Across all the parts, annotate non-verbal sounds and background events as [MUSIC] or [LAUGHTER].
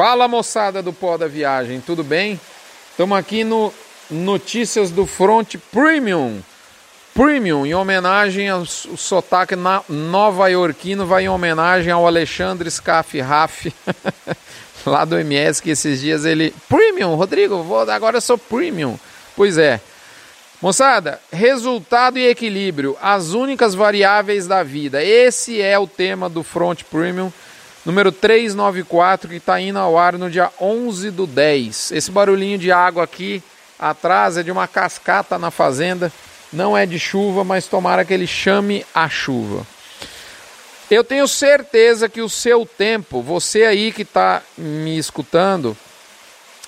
Fala moçada do pó da viagem, tudo bem? Estamos aqui no Notícias do Front Premium. Premium, em homenagem ao sotaque nova-iorquino, vai em homenagem ao Alexandre Scaff Raff, [LAUGHS] lá do MS, que esses dias ele. Premium, Rodrigo, vou, agora eu sou Premium. Pois é. Moçada, resultado e equilíbrio, as únicas variáveis da vida. Esse é o tema do Front Premium número 394, que está indo ao ar no dia 11 do 10. Esse barulhinho de água aqui atrás é de uma cascata na fazenda, não é de chuva, mas tomara que ele chame a chuva. Eu tenho certeza que o seu tempo, você aí que está me escutando,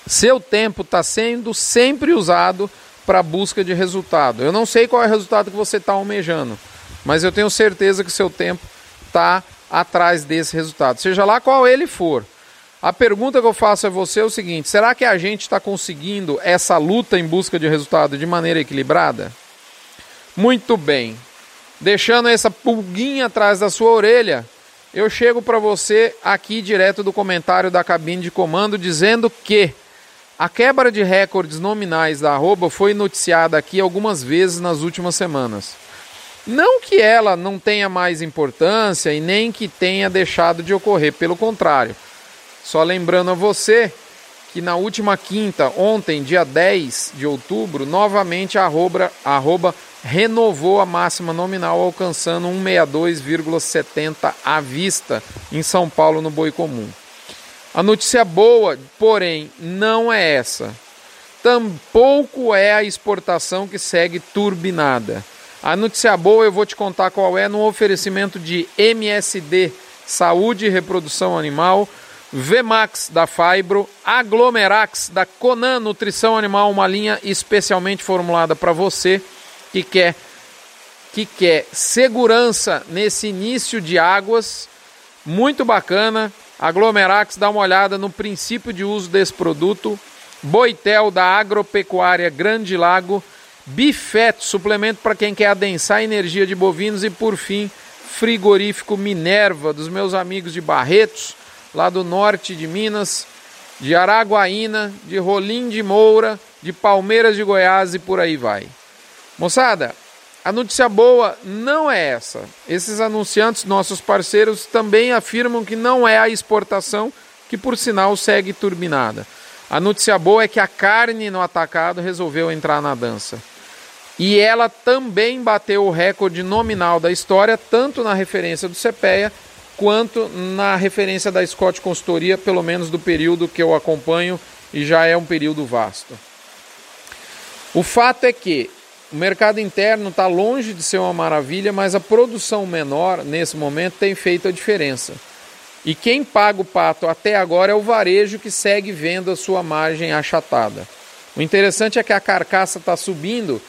seu tempo está sendo sempre usado para busca de resultado. Eu não sei qual é o resultado que você está almejando, mas eu tenho certeza que seu tempo está atrás desse resultado, seja lá qual ele for. A pergunta que eu faço a você é o seguinte: será que a gente está conseguindo essa luta em busca de resultado de maneira equilibrada? Muito bem. Deixando essa pulguinha atrás da sua orelha, eu chego para você aqui direto do comentário da cabine de comando dizendo que a quebra de recordes nominais da arroba foi noticiada aqui algumas vezes nas últimas semanas. Não que ela não tenha mais importância e nem que tenha deixado de ocorrer, pelo contrário. Só lembrando a você que na última quinta, ontem, dia 10 de outubro, novamente a arroba, arroba renovou a máxima nominal, alcançando 162,70 à vista em São Paulo, no Boi Comum. A notícia boa, porém, não é essa. Tampouco é a exportação que segue turbinada. A notícia boa eu vou te contar qual é no oferecimento de MSD Saúde e Reprodução Animal, Vmax da Fibro, Aglomerax da Conan Nutrição Animal, uma linha especialmente formulada para você que quer que quer segurança nesse início de águas, muito bacana. Aglomerax dá uma olhada no princípio de uso desse produto. Boitel da Agropecuária Grande Lago Bifet, suplemento para quem quer adensar a energia de bovinos. E por fim, frigorífico Minerva, dos meus amigos de Barretos, lá do norte de Minas, de Araguaína, de Rolim de Moura, de Palmeiras de Goiás e por aí vai. Moçada, a notícia boa não é essa. Esses anunciantes, nossos parceiros, também afirmam que não é a exportação, que por sinal segue turbinada. A notícia boa é que a carne no atacado resolveu entrar na dança. E ela também bateu o recorde nominal da história, tanto na referência do CPEA quanto na referência da Scott Consultoria, pelo menos do período que eu acompanho, e já é um período vasto. O fato é que o mercado interno está longe de ser uma maravilha, mas a produção menor, nesse momento, tem feito a diferença. E quem paga o pato até agora é o varejo que segue vendo a sua margem achatada. O interessante é que a carcaça está subindo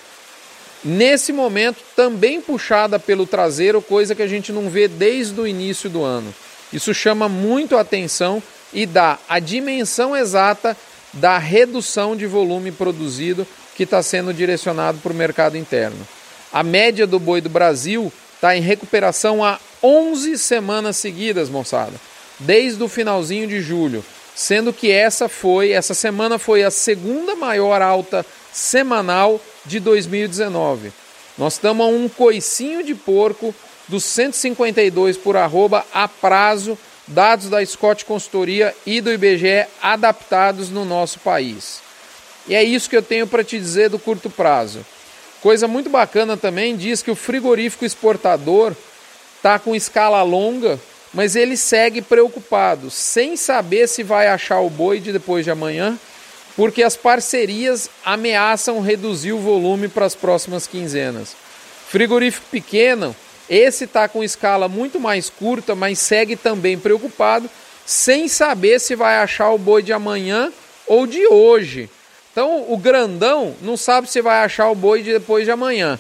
Nesse momento, também puxada pelo traseiro, coisa que a gente não vê desde o início do ano. Isso chama muito a atenção e dá a dimensão exata da redução de volume produzido que está sendo direcionado para o mercado interno. A média do boi do Brasil está em recuperação há 11 semanas seguidas, moçada, desde o finalzinho de julho, sendo que essa foi, essa semana foi a segunda maior alta semanal de 2019. Nós estamos a um coicinho de porco dos 152 por arroba a prazo, dados da Scott Consultoria e do IBGE adaptados no nosso país. E é isso que eu tenho para te dizer do curto prazo. Coisa muito bacana também diz que o frigorífico exportador está com escala longa, mas ele segue preocupado, sem saber se vai achar o boi de depois de amanhã porque as parcerias ameaçam reduzir o volume para as próximas quinzenas. Frigorífico pequeno, esse está com escala muito mais curta, mas segue também preocupado, sem saber se vai achar o boi de amanhã ou de hoje. Então, o grandão não sabe se vai achar o boi de depois de amanhã.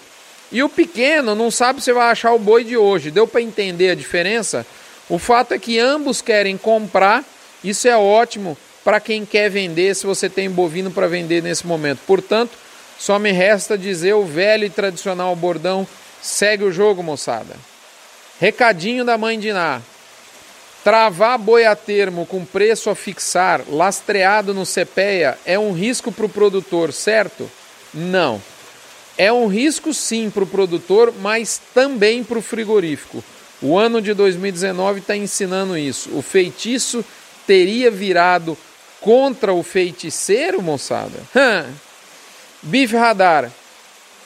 E o pequeno não sabe se vai achar o boi de hoje. Deu para entender a diferença? O fato é que ambos querem comprar, isso é ótimo para quem quer vender, se você tem bovino para vender nesse momento. Portanto, só me resta dizer o velho e tradicional bordão: segue o jogo, moçada. Recadinho da mãe de Ná. Travar boi a termo com preço a fixar, lastreado no CPEA, é um risco para o produtor, certo? Não. É um risco sim para o produtor, mas também para o frigorífico. O ano de 2019 está ensinando isso. O feitiço teria virado contra o feiticeiro, moçada? Bife Radar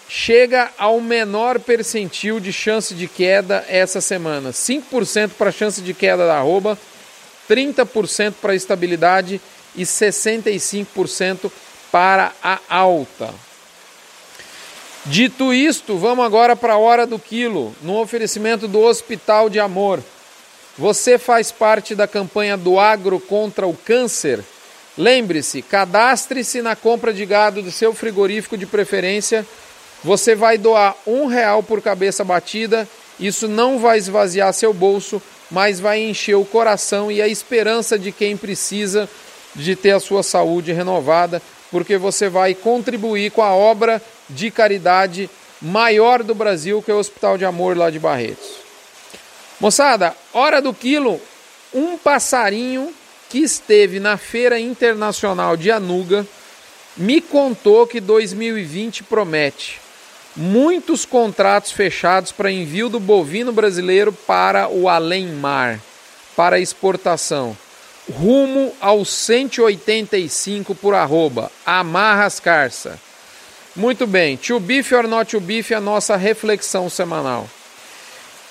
chega ao menor percentil de chance de queda essa semana. 5% para chance de queda da arroba, 30% para estabilidade e 65% para a alta. Dito isto, vamos agora para a hora do quilo, no oferecimento do Hospital de Amor. Você faz parte da campanha do Agro contra o Câncer? Lembre-se, cadastre-se na compra de gado do seu frigorífico de preferência você vai doar um real por cabeça batida. Isso não vai esvaziar seu bolso, mas vai encher o coração e a esperança de quem precisa de ter a sua saúde renovada, porque você vai contribuir com a obra de caridade maior do Brasil, que é o Hospital de Amor lá de Barretos. Moçada, hora do quilo, um passarinho que esteve na Feira Internacional de Anuga me contou que 2020 promete muitos contratos fechados para envio do bovino brasileiro para o além-mar, para exportação. Rumo aos 185 por arroba. Amarras Carça. Muito bem, tio Bife or not tio Bife, a nossa reflexão semanal.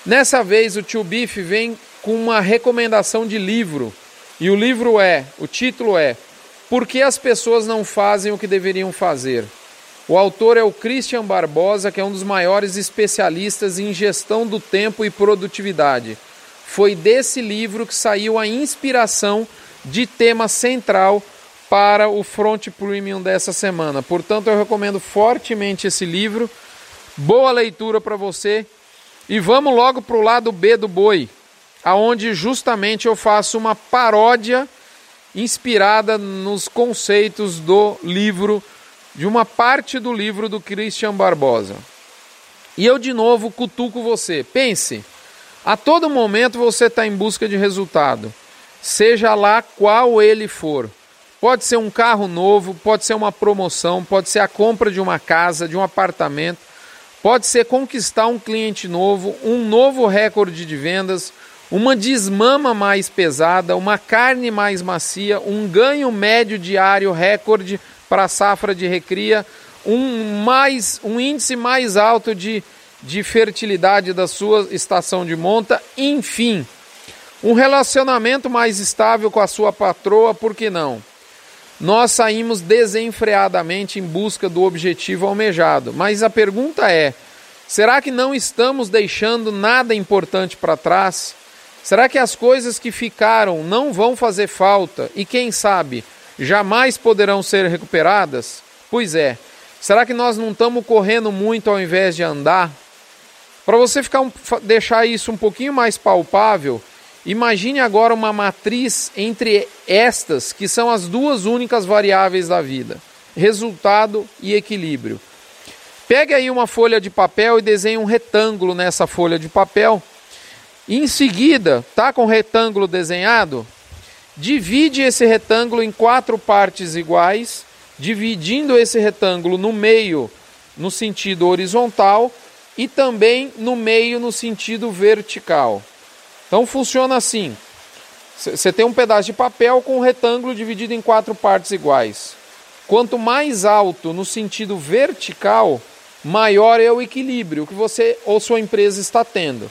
Nessa vez o tio Bife vem com uma recomendação de livro. E o livro é, o título é Por que as pessoas não fazem o que deveriam fazer? O autor é o Christian Barbosa, que é um dos maiores especialistas em gestão do tempo e produtividade. Foi desse livro que saiu a inspiração de tema central para o Front Premium dessa semana. Portanto, eu recomendo fortemente esse livro. Boa leitura para você. E vamos logo para o lado B do boi, aonde justamente eu faço uma paródia inspirada nos conceitos do livro de uma parte do livro do Christian Barbosa. E eu de novo cutuco você. Pense, a todo momento você está em busca de resultado, seja lá qual ele for. Pode ser um carro novo, pode ser uma promoção, pode ser a compra de uma casa, de um apartamento, pode ser conquistar um cliente novo, um novo recorde de vendas, uma desmama mais pesada, uma carne mais macia, um ganho médio diário recorde para a safra de recria, um, mais, um índice mais alto de, de fertilidade da sua estação de monta, enfim, um relacionamento mais estável com a sua patroa, por que não? Nós saímos desenfreadamente em busca do objetivo almejado, mas a pergunta é: será que não estamos deixando nada importante para trás? Será que as coisas que ficaram não vão fazer falta e, quem sabe, jamais poderão ser recuperadas? Pois é. Será que nós não estamos correndo muito ao invés de andar? Para você ficar um, deixar isso um pouquinho mais palpável, imagine agora uma matriz entre estas, que são as duas únicas variáveis da vida: resultado e equilíbrio. Pegue aí uma folha de papel e desenhe um retângulo nessa folha de papel. Em seguida, tá com o retângulo desenhado? divide esse retângulo em quatro partes iguais, dividindo esse retângulo no meio no sentido horizontal e também no meio no sentido vertical. Então funciona assim: você tem um pedaço de papel com um retângulo dividido em quatro partes iguais. Quanto mais alto no sentido vertical, maior é o equilíbrio que você ou sua empresa está tendo.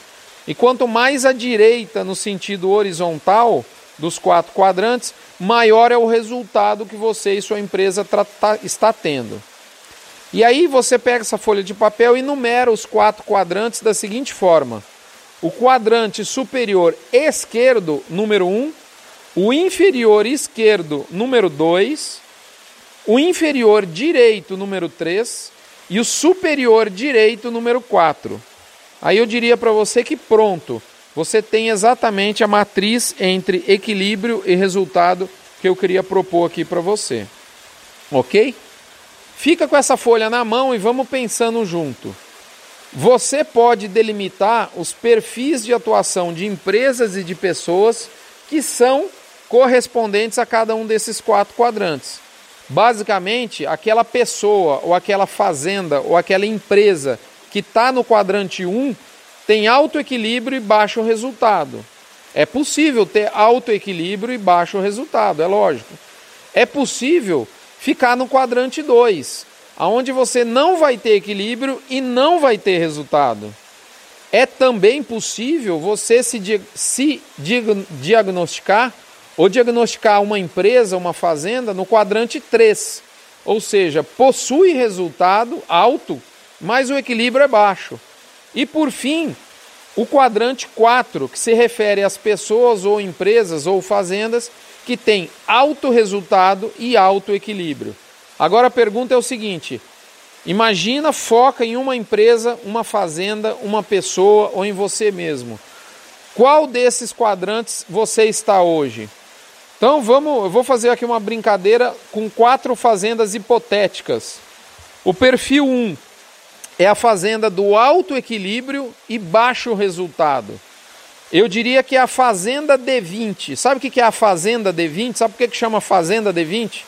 E quanto mais à direita no sentido horizontal, dos quatro quadrantes, maior é o resultado que você e sua empresa tá, está tendo. E aí você pega essa folha de papel e numera os quatro quadrantes da seguinte forma: o quadrante superior esquerdo, número 1, um, o inferior esquerdo, número 2, o inferior direito, número 3 e o superior direito, número 4. Aí eu diria para você que pronto, você tem exatamente a matriz entre equilíbrio e resultado que eu queria propor aqui para você. Ok? Fica com essa folha na mão e vamos pensando junto. Você pode delimitar os perfis de atuação de empresas e de pessoas que são correspondentes a cada um desses quatro quadrantes. Basicamente, aquela pessoa, ou aquela fazenda, ou aquela empresa que está no quadrante 1 tem alto equilíbrio e baixo resultado. É possível ter alto equilíbrio e baixo resultado, é lógico. É possível ficar no quadrante 2, aonde você não vai ter equilíbrio e não vai ter resultado. É também possível você se, se diagnosticar ou diagnosticar uma empresa, uma fazenda no quadrante 3, ou seja, possui resultado alto, mas o equilíbrio é baixo. E por fim, o quadrante 4, que se refere às pessoas ou empresas ou fazendas que têm alto resultado e alto equilíbrio. Agora a pergunta é o seguinte: imagina, foca em uma empresa, uma fazenda, uma pessoa ou em você mesmo. Qual desses quadrantes você está hoje? Então vamos, eu vou fazer aqui uma brincadeira com quatro fazendas hipotéticas. O perfil 1 é a fazenda do alto equilíbrio e baixo resultado. Eu diria que é a fazenda D20. Sabe o que é a fazenda D20? Sabe por que chama fazenda D20?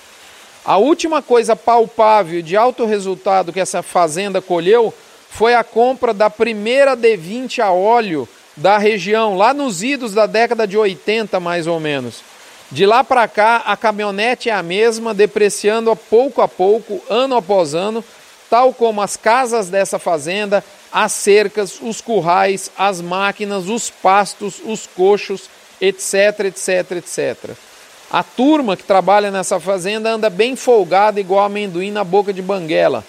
A última coisa palpável de alto resultado que essa fazenda colheu foi a compra da primeira D20 a óleo da região, lá nos idos da década de 80 mais ou menos. De lá para cá, a caminhonete é a mesma, depreciando pouco a pouco, ano após ano, tal como as casas dessa fazenda, as cercas, os currais, as máquinas, os pastos, os coxos, etc, etc, etc. A turma que trabalha nessa fazenda anda bem folgada, igual amendoim na boca de banguela.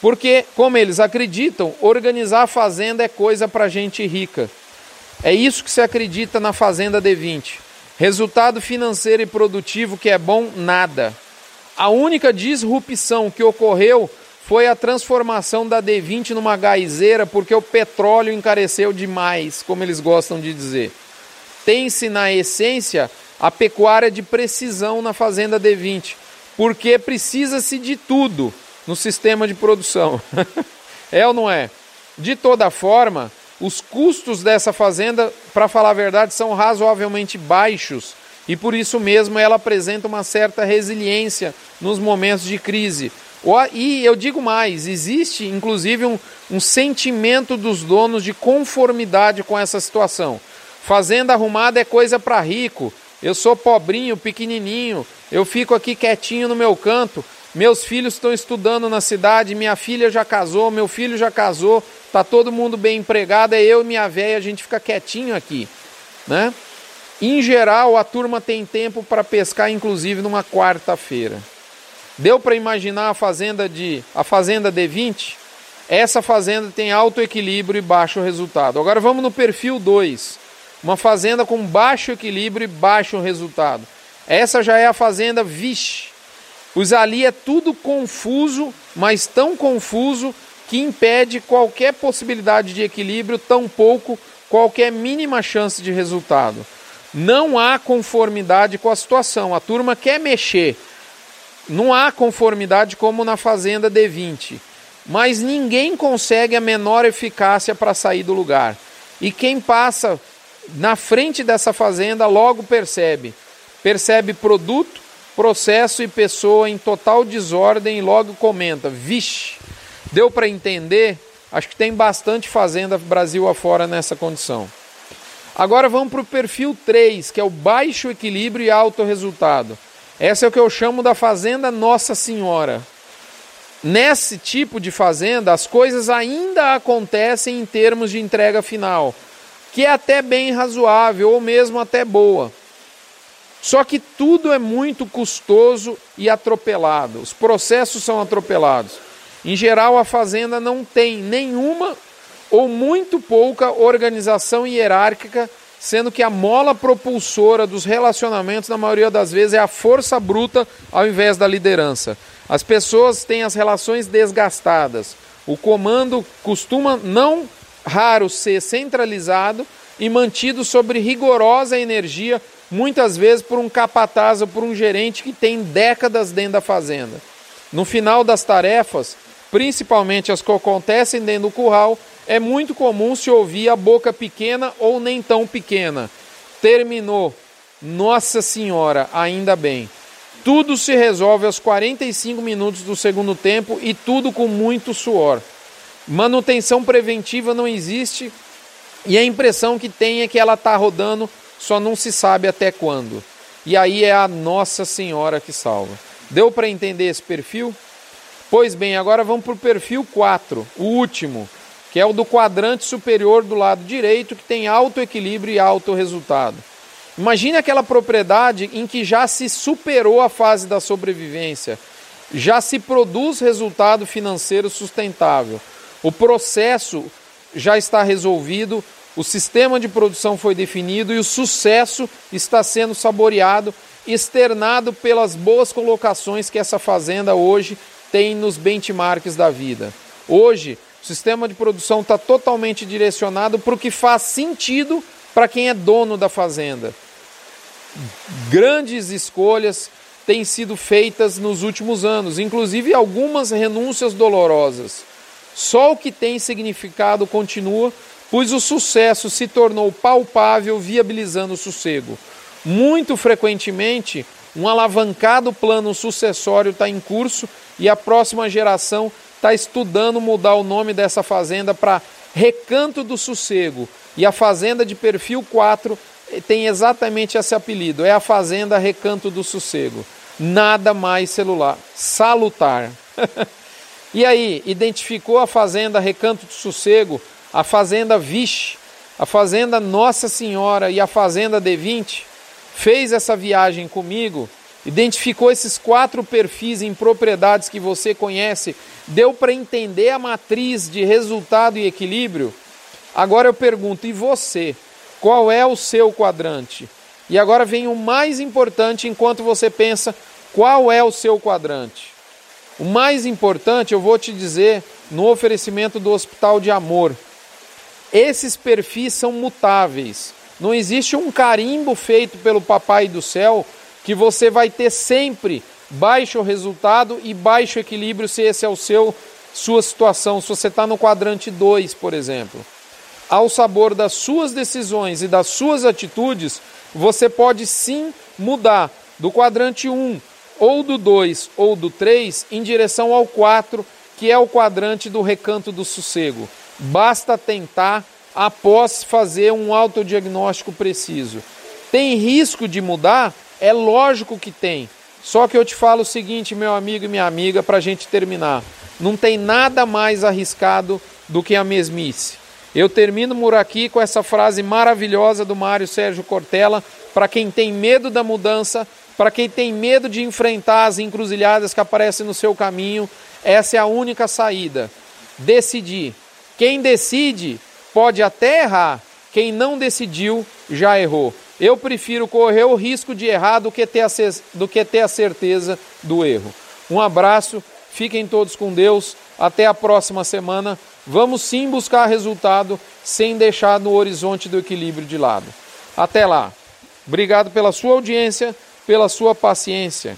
Porque, como eles acreditam, organizar a fazenda é coisa para gente rica. É isso que se acredita na Fazenda D20. Resultado financeiro e produtivo que é bom, nada. A única disrupção que ocorreu foi a transformação da D20 numa gaizeira porque o petróleo encareceu demais, como eles gostam de dizer. Tem-se na essência a pecuária de precisão na fazenda D20, porque precisa-se de tudo no sistema de produção. [LAUGHS] é ou não é? De toda forma, os custos dessa fazenda, para falar a verdade, são razoavelmente baixos e por isso mesmo ela apresenta uma certa resiliência nos momentos de crise. E eu digo mais: existe inclusive um, um sentimento dos donos de conformidade com essa situação. Fazenda arrumada é coisa para rico. Eu sou pobrinho, pequenininho, eu fico aqui quietinho no meu canto. Meus filhos estão estudando na cidade, minha filha já casou, meu filho já casou, tá todo mundo bem empregado, é eu e minha velha, a gente fica quietinho aqui, né? Em geral, a turma tem tempo para pescar, inclusive numa quarta-feira. Deu para imaginar a fazenda de a fazenda D20? Essa fazenda tem alto equilíbrio e baixo resultado. Agora vamos no perfil 2. Uma fazenda com baixo equilíbrio e baixo resultado. Essa já é a fazenda Vixe Pois ali é tudo confuso, mas tão confuso que impede qualquer possibilidade de equilíbrio, tampouco qualquer mínima chance de resultado. Não há conformidade com a situação. A turma quer mexer. Não há conformidade como na Fazenda D20. Mas ninguém consegue a menor eficácia para sair do lugar. E quem passa na frente dessa fazenda logo percebe. Percebe produto, processo e pessoa em total desordem e logo comenta: vixe, deu para entender? Acho que tem bastante fazenda Brasil afora nessa condição. Agora vamos para o perfil 3, que é o baixo equilíbrio e alto resultado. Essa é o que eu chamo da fazenda Nossa Senhora. Nesse tipo de fazenda, as coisas ainda acontecem em termos de entrega final, que é até bem razoável ou mesmo até boa. Só que tudo é muito custoso e atropelado. Os processos são atropelados. Em geral, a fazenda não tem nenhuma ou muito pouca organização hierárquica, sendo que a mola propulsora dos relacionamentos, na maioria das vezes, é a força bruta ao invés da liderança. As pessoas têm as relações desgastadas. O comando costuma, não raro, ser centralizado e mantido sobre rigorosa energia muitas vezes por um capataz ou por um gerente que tem décadas dentro da fazenda. No final das tarefas, principalmente as que acontecem dentro do curral, é muito comum se ouvir a boca pequena ou nem tão pequena. Terminou. Nossa Senhora, ainda bem. Tudo se resolve aos 45 minutos do segundo tempo e tudo com muito suor. Manutenção preventiva não existe e a impressão que tem é que ela está rodando, só não se sabe até quando. E aí é a Nossa Senhora que salva. Deu para entender esse perfil? Pois bem, agora vamos para o perfil 4, o último, que é o do quadrante superior do lado direito, que tem alto equilíbrio e alto resultado. Imagine aquela propriedade em que já se superou a fase da sobrevivência, já se produz resultado financeiro sustentável. O processo já está resolvido, o sistema de produção foi definido e o sucesso está sendo saboreado, externado pelas boas colocações que essa fazenda hoje tem nos benchmarks da vida. Hoje, o sistema de produção está totalmente direcionado para o que faz sentido para quem é dono da fazenda. Grandes escolhas têm sido feitas nos últimos anos, inclusive algumas renúncias dolorosas. Só o que tem significado continua, pois o sucesso se tornou palpável, viabilizando o sossego. Muito frequentemente, um alavancado plano sucessório está em curso e a próxima geração está estudando mudar o nome dessa fazenda para Recanto do Sossego. E a fazenda de perfil 4 tem exatamente esse apelido, é a fazenda Recanto do Sossego. Nada mais celular, salutar. [LAUGHS] E aí, identificou a fazenda Recanto do Sossego, a fazenda Vixe, a fazenda Nossa Senhora e a fazenda D20? Fez essa viagem comigo? Identificou esses quatro perfis em propriedades que você conhece? Deu para entender a matriz de resultado e equilíbrio? Agora eu pergunto, e você? Qual é o seu quadrante? E agora vem o mais importante enquanto você pensa qual é o seu quadrante. O mais importante eu vou te dizer no oferecimento do Hospital de Amor. Esses perfis são mutáveis. Não existe um carimbo feito pelo Papai do Céu que você vai ter sempre baixo resultado e baixo equilíbrio se esse é o seu sua situação, se você está no quadrante 2, por exemplo. Ao sabor das suas decisões e das suas atitudes, você pode sim mudar do quadrante 1 um, ou do 2 ou do 3 em direção ao 4, que é o quadrante do recanto do sossego. Basta tentar após fazer um autodiagnóstico preciso. Tem risco de mudar? É lógico que tem. Só que eu te falo o seguinte, meu amigo e minha amiga, para a gente terminar: não tem nada mais arriscado do que a mesmice. Eu termino por aqui com essa frase maravilhosa do Mário Sérgio Cortella: para quem tem medo da mudança, para quem tem medo de enfrentar as encruzilhadas que aparecem no seu caminho, essa é a única saída. Decidir. Quem decide pode até errar, quem não decidiu já errou. Eu prefiro correr o risco de errar do que ter a, do que ter a certeza do erro. Um abraço, fiquem todos com Deus, até a próxima semana. Vamos sim buscar resultado sem deixar no horizonte do equilíbrio de lado. Até lá. Obrigado pela sua audiência pela sua paciência.